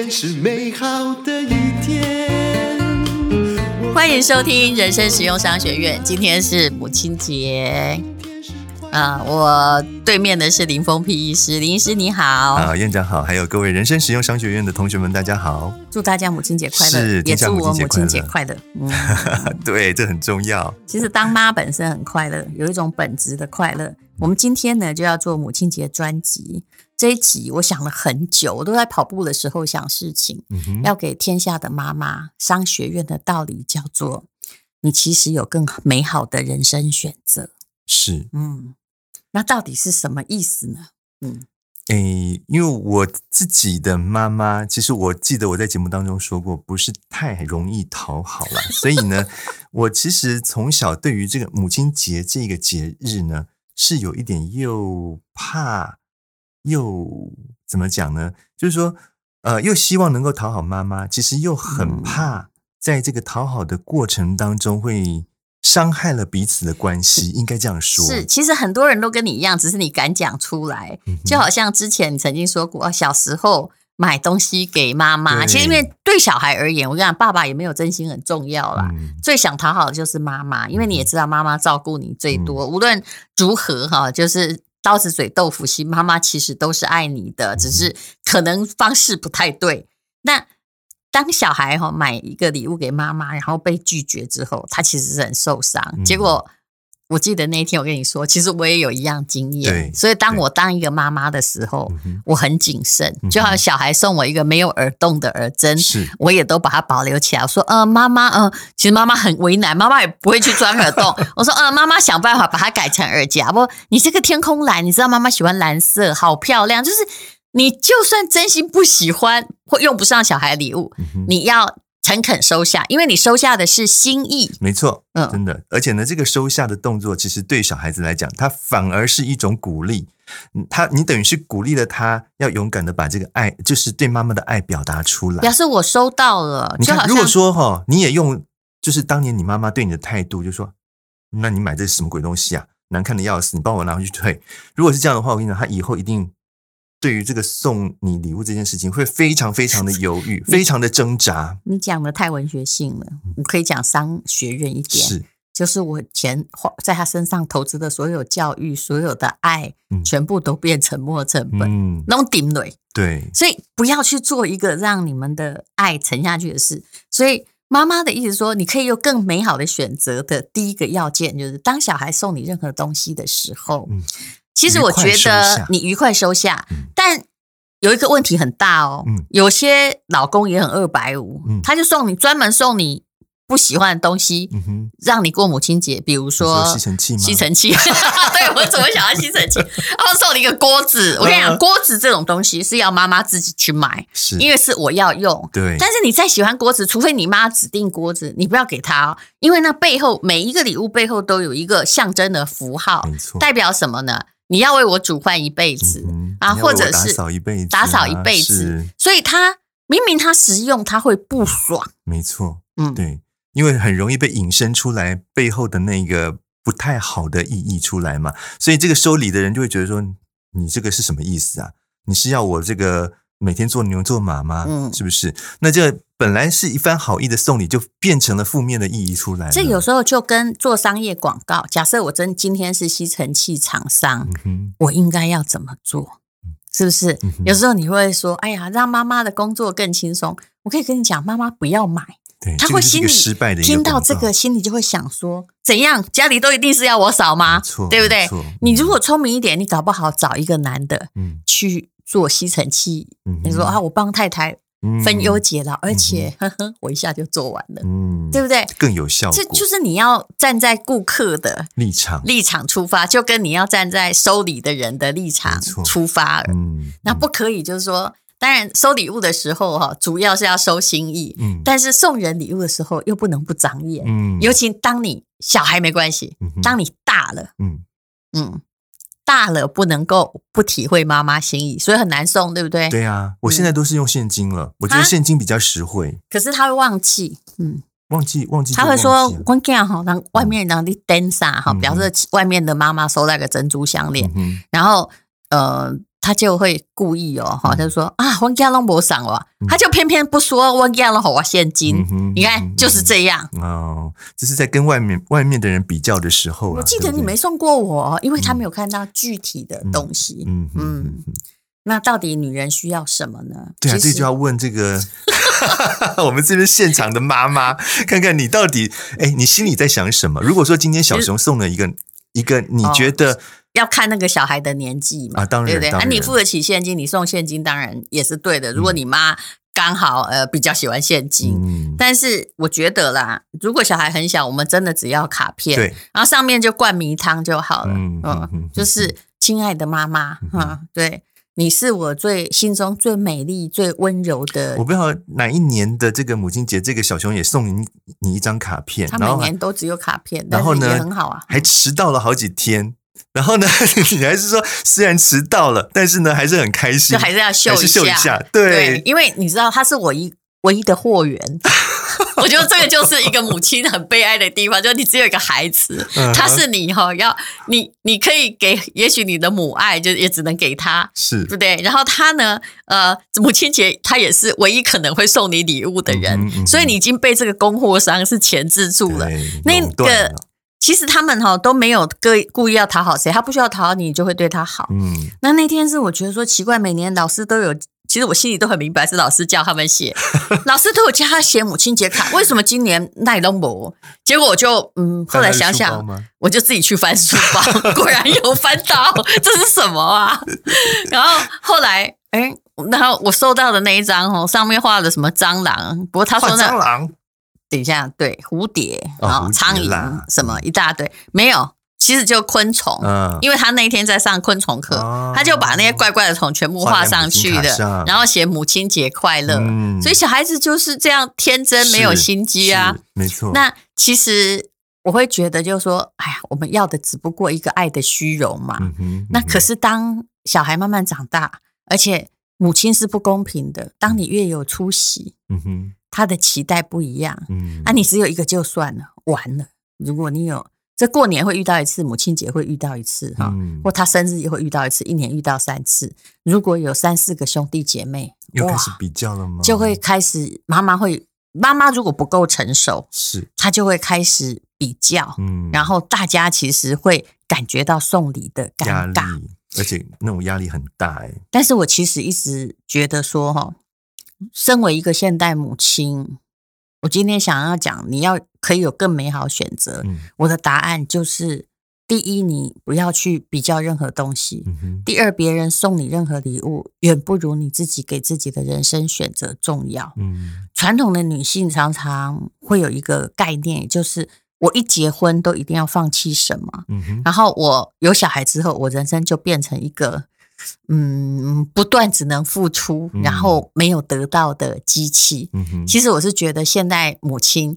天是美好的一天。欢迎收听人生实用商学院。今天是母亲节啊，我对面的是林峰皮医师，林医师你好。啊，院长好，还有各位人生实用商学院的同学们，大家好。祝大家母亲节快乐，是也祝我母亲节快乐。嗯，对，这很重要。其实当妈本身很快乐，有一种本质的快乐。我们今天呢就要做母亲节专辑。这一集我想了很久，我都在跑步的时候想事情，嗯、要给天下的妈妈。商学院的道理叫做：你其实有更美好的人生选择。是，嗯，那到底是什么意思呢？嗯，诶，因为我自己的妈妈，其实我记得我在节目当中说过，不是太容易讨好了，所以呢，我其实从小对于这个母亲节这个节日呢，是有一点又怕。又怎么讲呢？就是说，呃，又希望能够讨好妈妈，其实又很怕在这个讨好的过程当中会伤害了彼此的关系，应该这样说。是，其实很多人都跟你一样，只是你敢讲出来。就好像之前你曾经说过，小时候买东西给妈妈，其实因为对小孩而言，我跟你讲，爸爸也没有真心很重要啦。嗯、最想讨好的就是妈妈，因为你也知道，妈妈照顾你最多，嗯、无论如何哈，就是。刀子嘴豆腐心，妈妈其实都是爱你的，只是可能方式不太对。那当小孩哈买一个礼物给妈妈，然后被拒绝之后，他其实是很受伤。结果。我记得那一天，我跟你说，其实我也有一样经验。对所以当我当一个妈妈的时候，我很谨慎。嗯、就好像小孩送我一个没有耳洞的耳针，是我也都把它保留起来。我说：“嗯、呃，妈妈，嗯、呃，其实妈妈很为难，妈妈也不会去钻耳洞。”我说：“嗯、呃，妈妈想办法把它改成耳夹。”不，你这个天空蓝，你知道妈妈喜欢蓝色，好漂亮。就是你就算真心不喜欢或用不上小孩礼物，嗯、你要。诚恳收下，因为你收下的是心意。没错，嗯，真的，而且呢，这个收下的动作，其实对小孩子来讲，他反而是一种鼓励。他，你等于是鼓励了他，要勇敢的把这个爱，就是对妈妈的爱表达出来。表示我收到了。你看，如果说哈，你也用，就是当年你妈妈对你的态度，就说，那你买这是什么鬼东西啊？难看的要死，你帮我拿回去退。如果是这样的话，我跟你讲，他以后一定。对于这个送你礼物这件事情，会非常非常的 犹豫，非常的挣扎。你讲的太文学性了，我可以讲商学院一点，是，就是我钱花在他身上投资的所有教育、所有的爱，嗯、全部都变沉没成本，嗯，弄顶累。对，所以不要去做一个让你们的爱沉下去的事。所以妈妈的意思说，你可以有更美好的选择的第一个要件，就是当小孩送你任何东西的时候，嗯。其实我觉得你愉快收下，嗯、但有一个问题很大哦。嗯、有些老公也很二百五，嗯、他就送你专门送你不喜欢的东西，嗯、让你过母亲节。比如说吸尘器，吸尘器。对，我怎么想要吸尘器？然后送你一个锅子。我跟你讲，锅子这种东西是要妈妈自己去买，是因为是我要用。对，但是你再喜欢锅子，除非你妈指定锅子，你不要给他哦，因为那背后每一个礼物背后都有一个象征的符号，代表什么呢？你要为我煮饭一辈子、嗯、啊，或者是打扫一辈子，打扫一辈子。所以他明明他实用，他会不爽。没错，嗯，对，因为很容易被引申出来背后的那个不太好的意义出来嘛。所以这个收礼的人就会觉得说，你这个是什么意思啊？你是要我这个每天做牛做马吗？嗯，是不是？那这。本来是一番好意的送礼，就变成了负面的意义出来了。这有时候就跟做商业广告，假设我真今天是吸尘器厂商，嗯、我应该要怎么做？是不是？嗯、有时候你会说：“哎呀，让妈妈的工作更轻松。”我可以跟你讲，妈妈不要买，对他会心里失败的。听到这个，心里就会想说：“怎样？家里都一定是要我扫吗？错对不对？你如果聪明一点，你搞不好找一个男的，嗯，去做吸尘器。嗯、你说啊，我帮太太。分忧解劳，而且、嗯、呵呵，我一下就做完了，嗯，对不对？更有效果。这就是你要站在顾客的立场立场出发，就跟你要站在收礼的人的立场出发。嗯，那不可以，就是说，当然收礼物的时候哈，主要是要收心意，嗯，但是送人礼物的时候又不能不长眼，嗯，尤其当你小孩没关系，当你大了，嗯嗯。大了不能够不体会妈妈心意，所以很难送，对不对？对啊，我现在都是用现金了，嗯、我觉得现金比较实惠。可是他会忘记，嗯，忘记忘记，他会说关键哈，让外面让你登啥哈，表示外面的妈妈收那个珍珠项链，嗯、然后呃，他就会故意哦，哈，他就说啊，我家拢无送我，他就偏偏不说我家拢给我现金，你看就是这样哦，这是在跟外面外面的人比较的时候。我记得你没送过我，因为他没有看到具体的东西。嗯嗯，那到底女人需要什么呢？对啊，这就要问这个 我们这边现场的妈妈，看看你到底哎，你心里在想什么？如果说今天小熊送了一个一个，你觉得？要看那个小孩的年纪嘛，啊，当然，对不对？啊，你付得起现金，你送现金当然也是对的。如果你妈刚好呃比较喜欢现金，嗯，但是我觉得啦，如果小孩很小，我们真的只要卡片，对，然后上面就灌迷汤就好了，嗯，嗯，就是亲爱的妈妈，哈，嗯，对，你是我最心中最美丽、最温柔的。我不知道哪一年的这个母亲节，这个小熊也送你你一张卡片，他每年都只有卡片，然后呢，也很好啊，还迟到了好几天。然后呢，你还是说，虽然迟到了，但是呢，还是很开心，就还是要秀一下，秀一下对，对，因为你知道他是我一唯一的货源，我觉得这个就是一个母亲很悲哀的地方，就是你只有一个孩子，他是你哈、哦，要你你可以给，也许你的母爱就也只能给他，是，对不对？然后他呢，呃，母亲节他也是唯一可能会送你礼物的人，嗯嗯、所以你已经被这个供货商是钳制住了，那个。其实他们哈都没有故故意要讨好谁，他不需要讨好你，就会对他好。嗯，那那天是我觉得说奇怪，每年老师都有，其实我心里都很明白，是老师叫他们写，老师都有叫他写母亲节卡，为什么今年奈东博？结果我就嗯，后来想想，我就自己去翻书包，果然有翻到，这是什么啊？然后后来哎，然后我收到的那一张哦，上面画了什么蟑螂？不过他说那蟑螂。等一下，对蝴蝶啊、哦、苍蝇什么一大堆，没有，其实就昆虫。嗯，因为他那一天在上昆虫课，哦、他就把那些怪怪的虫全部画上去的，然后写母亲节快乐。嗯，所以小孩子就是这样天真，没有心机啊，没错。那其实我会觉得，就是说，哎呀，我们要的只不过一个爱的虚荣嘛。嗯。嗯，那可是当小孩慢慢长大，而且母亲是不公平的。当你越有出息，嗯哼。他的期待不一样，嗯，啊，你只有一个就算了，完了。如果你有，这过年会遇到一次，母亲节会遇到一次，哈、嗯，或他生日也会遇到一次，一年遇到三次。如果有三四个兄弟姐妹，又开始比较了吗？就会开始，妈妈会，妈妈如果不够成熟，是，她就会开始比较，嗯，然后大家其实会感觉到送礼的尴尬，而且那种压力很大，哎。但是我其实一直觉得说，哈。身为一个现代母亲，我今天想要讲，你要可以有更美好选择。嗯、我的答案就是：第一，你不要去比较任何东西；嗯、第二，别人送你任何礼物，远不如你自己给自己的人生选择重要。嗯、传统的女性常常会有一个概念，就是我一结婚都一定要放弃什么，然后我有小孩之后，我人生就变成一个。嗯，不断只能付出，然后没有得到的机器。嗯哼，其实我是觉得，现代母亲，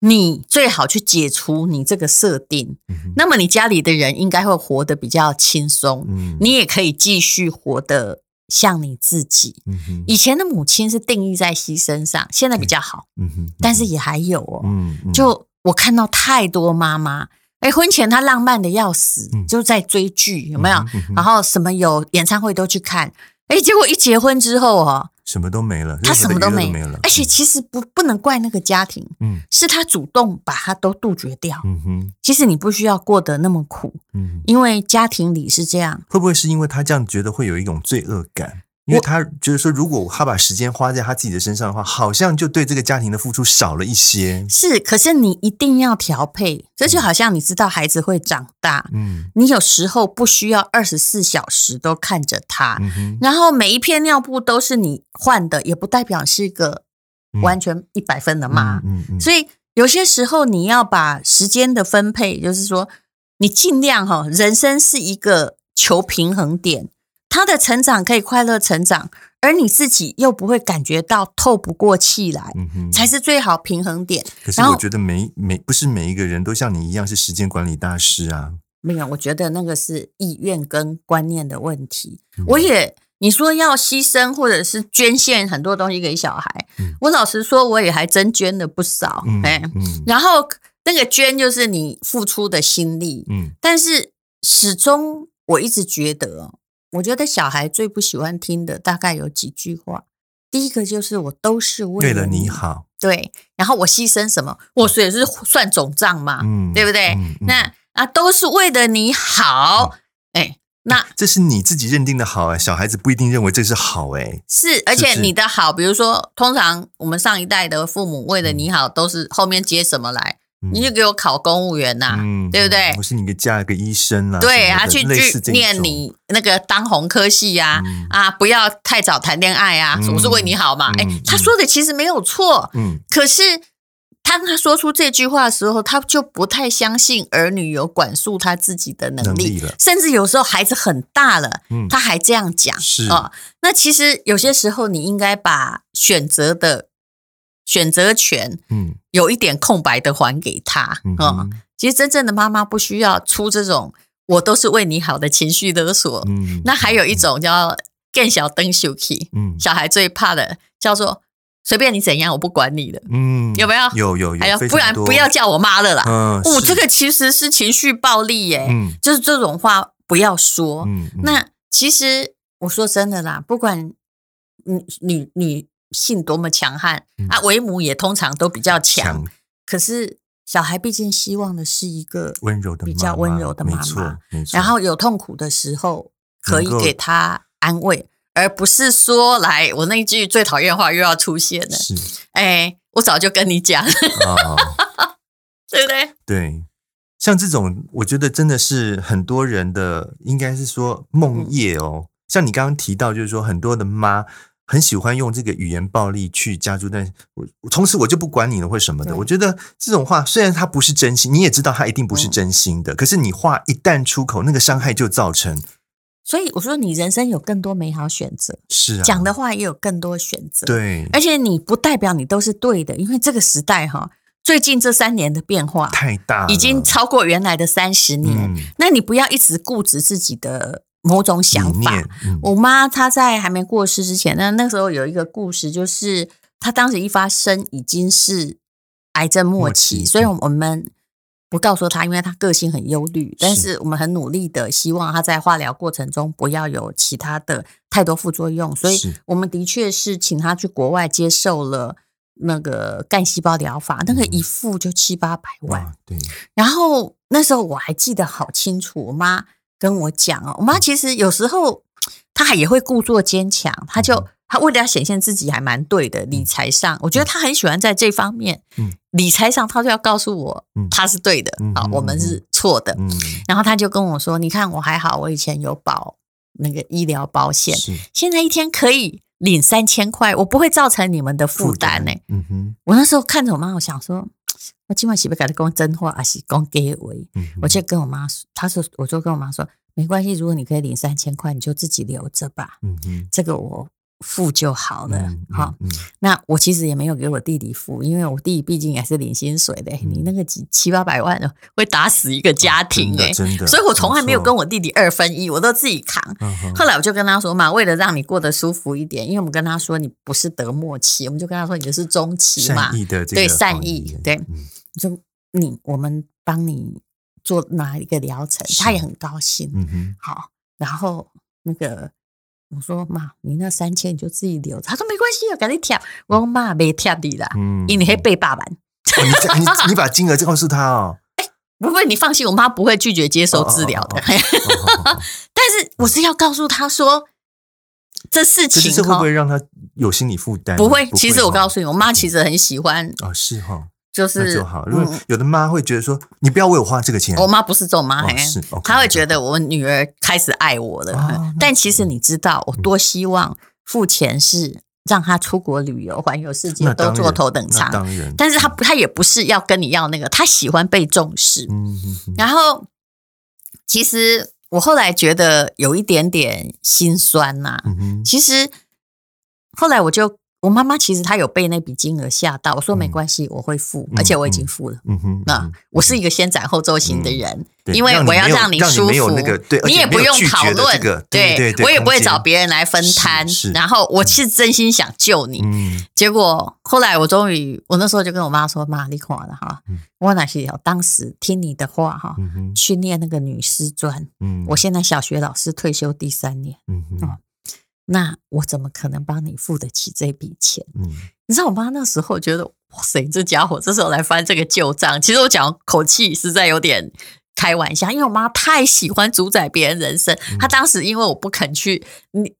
你最好去解除你这个设定。嗯，那么你家里的人应该会活得比较轻松。嗯，你也可以继续活得像你自己。以前的母亲是定义在牺牲上，现在比较好。嗯哼，但是也还有哦。嗯，就我看到太多妈妈。哎，婚前他浪漫的要死，嗯、就在追剧，有没有？然后什么有演唱会都去看。哎，结果一结婚之后哦，什么都没了，他什么都没，没了。而且其实不不能怪那个家庭，嗯，是他主动把他都杜绝掉。嗯哼，其实你不需要过得那么苦，嗯，因为家庭里是这样。会不会是因为他这样觉得会有一种罪恶感？因为他觉得说，如果他把时间花在他自己的身上的话，好像就对这个家庭的付出少了一些。是，可是你一定要调配，这就好像你知道孩子会长大，嗯，你有时候不需要二十四小时都看着他，嗯，然后每一片尿布都是你换的，也不代表是一个完全一百分的妈，嗯嗯嗯，所以有些时候你要把时间的分配，就是说你尽量哈，人生是一个求平衡点。他的成长可以快乐成长，而你自己又不会感觉到透不过气来，才是最好平衡点。可是我觉得每每不是每一个人都像你一样是时间管理大师啊。没有，我觉得那个是意愿跟观念的问题。嗯、我也你说要牺牲或者是捐献很多东西给小孩，嗯、我老实说我也还真捐了不少。嗯嗯、然后那个捐就是你付出的心力，嗯，但是始终我一直觉得。我觉得小孩最不喜欢听的大概有几句话。第一个就是我都是为了你好，对，然后我牺牲什么，我也是算总账嘛，嗯，对不对？嗯嗯、那啊，都是为了你好，哎、嗯，那这是你自己认定的好哎，小孩子不一定认为这是好哎，是，而且你的好，比如说，通常我们上一代的父母为了你好，都是后面接什么来？你就给我考公务员呐、啊，嗯、对不对？我是你给嫁一个医生啊，对，他去去念你那个当红科系呀、啊，嗯、啊，不要太早谈恋爱啊，我、嗯、是为你好嘛。哎、嗯，他说的其实没有错，嗯，可是当他说出这句话的时候，他就不太相信儿女有管束他自己的能力，了甚至有时候孩子很大了，嗯、他还这样讲，是哦。那其实有些时候你应该把选择的。选择权，嗯，有一点空白的还给他，嗯，嗯，其实真正的妈妈不需要出这种“我都是为你好”的情绪勒索，嗯，那还有一种叫“更小灯秀气”，嗯，小孩最怕的叫做“随便你怎样，我不管你的”，嗯，有没有？有有有，还有不然不要叫我妈了啦，嗯，哦，这个其实是情绪暴力耶，嗯，就是这种话不要说，嗯，那其实我说真的啦，不管你你你。性多么强悍、嗯、啊！为母也通常都比较强，可是小孩毕竟希望的是一个温柔的、比较温柔的妈妈。没错，没错。然后有痛苦的时候，可以给他安慰，而不是说来我那一句最讨厌的话又要出现了。是，哎，我早就跟你讲，哦、对不对？对，像这种，我觉得真的是很多人的，应该是说梦夜哦。嗯、像你刚刚提到，就是说很多的妈。很喜欢用这个语言暴力去加注，但我从此我就不管你了，或什么的。我觉得这种话虽然他不是真心，你也知道他一定不是真心的，嗯、可是你话一旦出口，那个伤害就造成。所以我说，你人生有更多美好选择，是啊，讲的话也有更多选择。对，而且你不代表你都是对的，因为这个时代哈，最近这三年的变化太大，已经超过原来的三十年。嗯、那你不要一直固执自己的。某种想法，嗯、我妈她在还没过世之前，那那时候有一个故事，就是她当时一发生已经是癌症末期，末期所以我们不告诉她，因为她个性很忧虑，是。但是我们很努力的希望她在化疗过程中不要有其他的太多副作用，所以我们的确是请她去国外接受了那个干细胞疗法，嗯、那个一副就七八百万，对。然后那时候我还记得好清楚，我妈。跟我讲哦，我妈其实有时候她也会故作坚强，她就她为了要显现自己还蛮对的理财上，我觉得她很喜欢在这方面，理财上她就要告诉我她是对的，啊，我们是错的，然后她就跟我说，你看我还好，我以前有保那个医疗保险，现在一天可以领三千块，我不会造成你们的负担呢。嗯哼，我那时候看着我妈，我想说。我今晚是不是跟他讲真话，还是讲假话？嗯、我就跟我妈说，她说，我就跟我妈说，没关系，如果你可以领三千块，你就自己留着吧。嗯嗯这个我。付就好了，好。那我其实也没有给我弟弟付，因为我弟弟毕竟也是领薪水的。你那个几七八百万会打死一个家庭哎，真的。所以我从来没有跟我弟弟二分一，我都自己扛。后来我就跟他说嘛，为了让你过得舒服一点，因为我们跟他说你不是得末期，我们就跟他说你是中期嘛，对，善意，对。就你我们帮你做哪一个疗程，他也很高兴。嗯哼，好，然后那个。我说妈，你那三千你就自己留着。他说没关系啊，赶紧贴。我说妈没贴你啦，嗯，因为你还背爸爸。你你你把金额告诉他哦。哎，不会，你放心，我妈不会拒绝接受治疗的。但是我是要告诉他说，这事情会不会让他有心理负担？不会，其实我告诉你，我妈其实很喜欢。哦，是哈。就是就好，因为有的妈会觉得说，你不要为我花这个钱。我妈不是这种妈，是她会觉得我女儿开始爱我了。但其实你知道，我多希望付钱是让她出国旅游、环游世界都坐头等舱。当然，但是她她也不是要跟你要那个，她喜欢被重视。然后，其实我后来觉得有一点点心酸呐。其实后来我就我妈妈其实她有被那笔金额吓到，我说没关系，我会付，而且我已经付了。嗯哼，那我是一个先斩后奏型的人，对因为我要让你舒服，那个对，你也不用讨论，对对对，我也不会找别人来分摊。然后我是真心想救你，结果后来我终于，我那时候就跟我妈说：“妈，你垮了哈，我那些当时听你的话哈，去念那个女师专，我现在小学老师退休第三年，嗯那我怎么可能帮你付得起这笔钱？嗯，你知道我妈那时候觉得，哇塞，这家伙这时候来翻这个旧账。其实我讲口气实在有点开玩笑，因为我妈太喜欢主宰别人人生。她当时因为我不肯去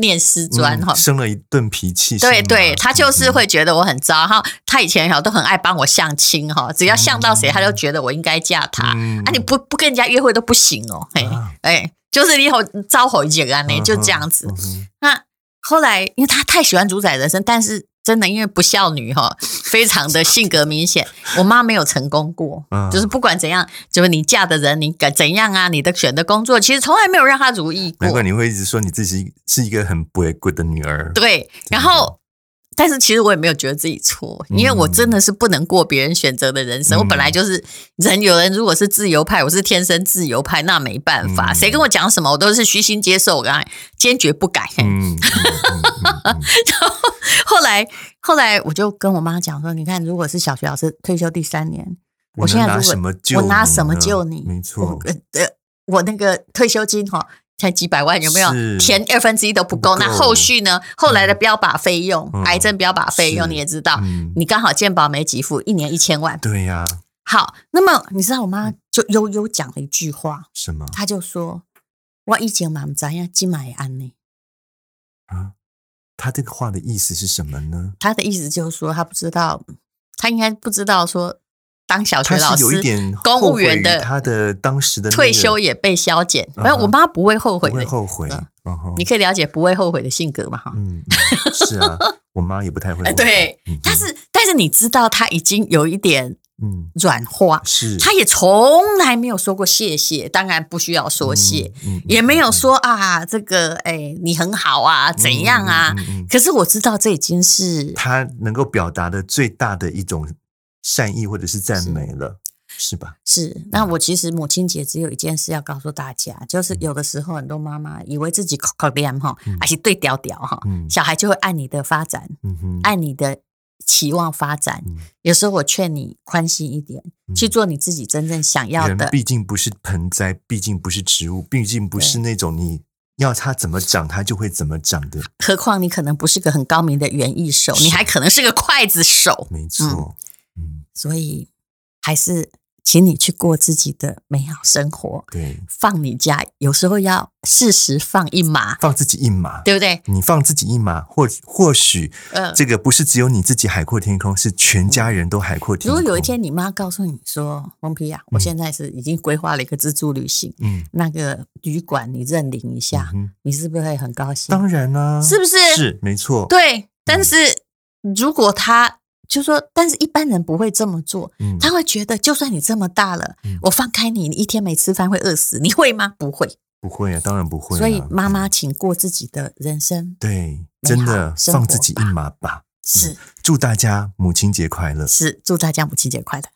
念师专哈，生了一顿脾气。对对，她就是会觉得我很糟。哈，她以前哈都很爱帮我相亲哈，只要相到谁，她就觉得我应该嫁他。啊，你不不跟人家约会都不行哦。哎哎，就是你以后招回结案呢，就这样子。那。后来，因为他太喜欢主宰人生，但是真的因为不孝女哈，非常的性格明显。我妈没有成功过，嗯、就是不管怎样，就是你嫁的人，你怎样啊，你的选的工作，其实从来没有让她如意过。难怪你会一直说你自己是一个很不会过的女儿。对，然后。但是其实我也没有觉得自己错，因为我真的是不能过别人选择的人生。嗯、我本来就是人，有人如果是自由派，我是天生自由派，那没办法，嗯、谁跟我讲什么，我都是虚心接受，我刚才坚决不改。嗯，然后后来后来我就跟我妈讲说：“你看，如果是小学老师退休第三年，我现在如果我拿什么救你？没错，我，我那个退休金哈。”才几百万，有没有填二分之一都不够？那后续呢？后来的标靶费用，癌症标靶费用你也知道，你刚好健保没给付，一年一千万。对呀。好，那么你知道我妈就悠悠讲了一句话，什么？她就说：“我以前蛮在呀，金买安呢。”啊，她这个话的意思是什么呢？她的意思就是说，她不知道，她应该不知道说。当小学老师，有一点公务员的，他的当时的退休也被削减。没有，我妈不会后悔，不会后悔。你可以了解不会后悔的性格嘛？哈，嗯，是啊，我妈也不太会。对，但是但是你知道，她已经有一点嗯软化，是，她也从来没有说过谢谢，当然不需要说谢，也没有说啊这个哎你很好啊怎样啊。可是我知道这已经是她能够表达的最大的一种。善意或者是赞美了，是，吧？是。那我其实母亲节只有一件事要告诉大家，就是有的时候很多妈妈以为自己可可怜哈，而且对屌屌哈，小孩就会按你的发展，嗯、按你的期望发展。嗯、有时候我劝你宽心一点，嗯、去做你自己真正想要的。人毕竟不是盆栽，毕竟不是植物，毕竟不是那种你要它怎么长它就会怎么长的。何况你可能不是个很高明的园艺手，你还可能是个筷子手。没错。嗯所以，还是请你去过自己的美好生活。对，放你家有时候要适时放一马，放自己一马，对不对？你放自己一马，或或许，呃，这个不是只有你自己海阔天空，是全家人都海阔天空。如果有一天你妈告诉你说：“蒙皮啊，我现在是已经规划了一个自助旅行，嗯，那个旅馆你认领一下，你是不是会很高兴？”当然啦，是不是？是没错。对，但是如果他。就说，但是一般人不会这么做。嗯，他会觉得，就算你这么大了，嗯，我放开你，你一天没吃饭会饿死，你会吗？不会，不会啊，当然不会啊。所以妈妈，请过自己的人生，对，真的放自己一马吧。是，祝大家母亲节快乐。是，祝大家母亲节快乐。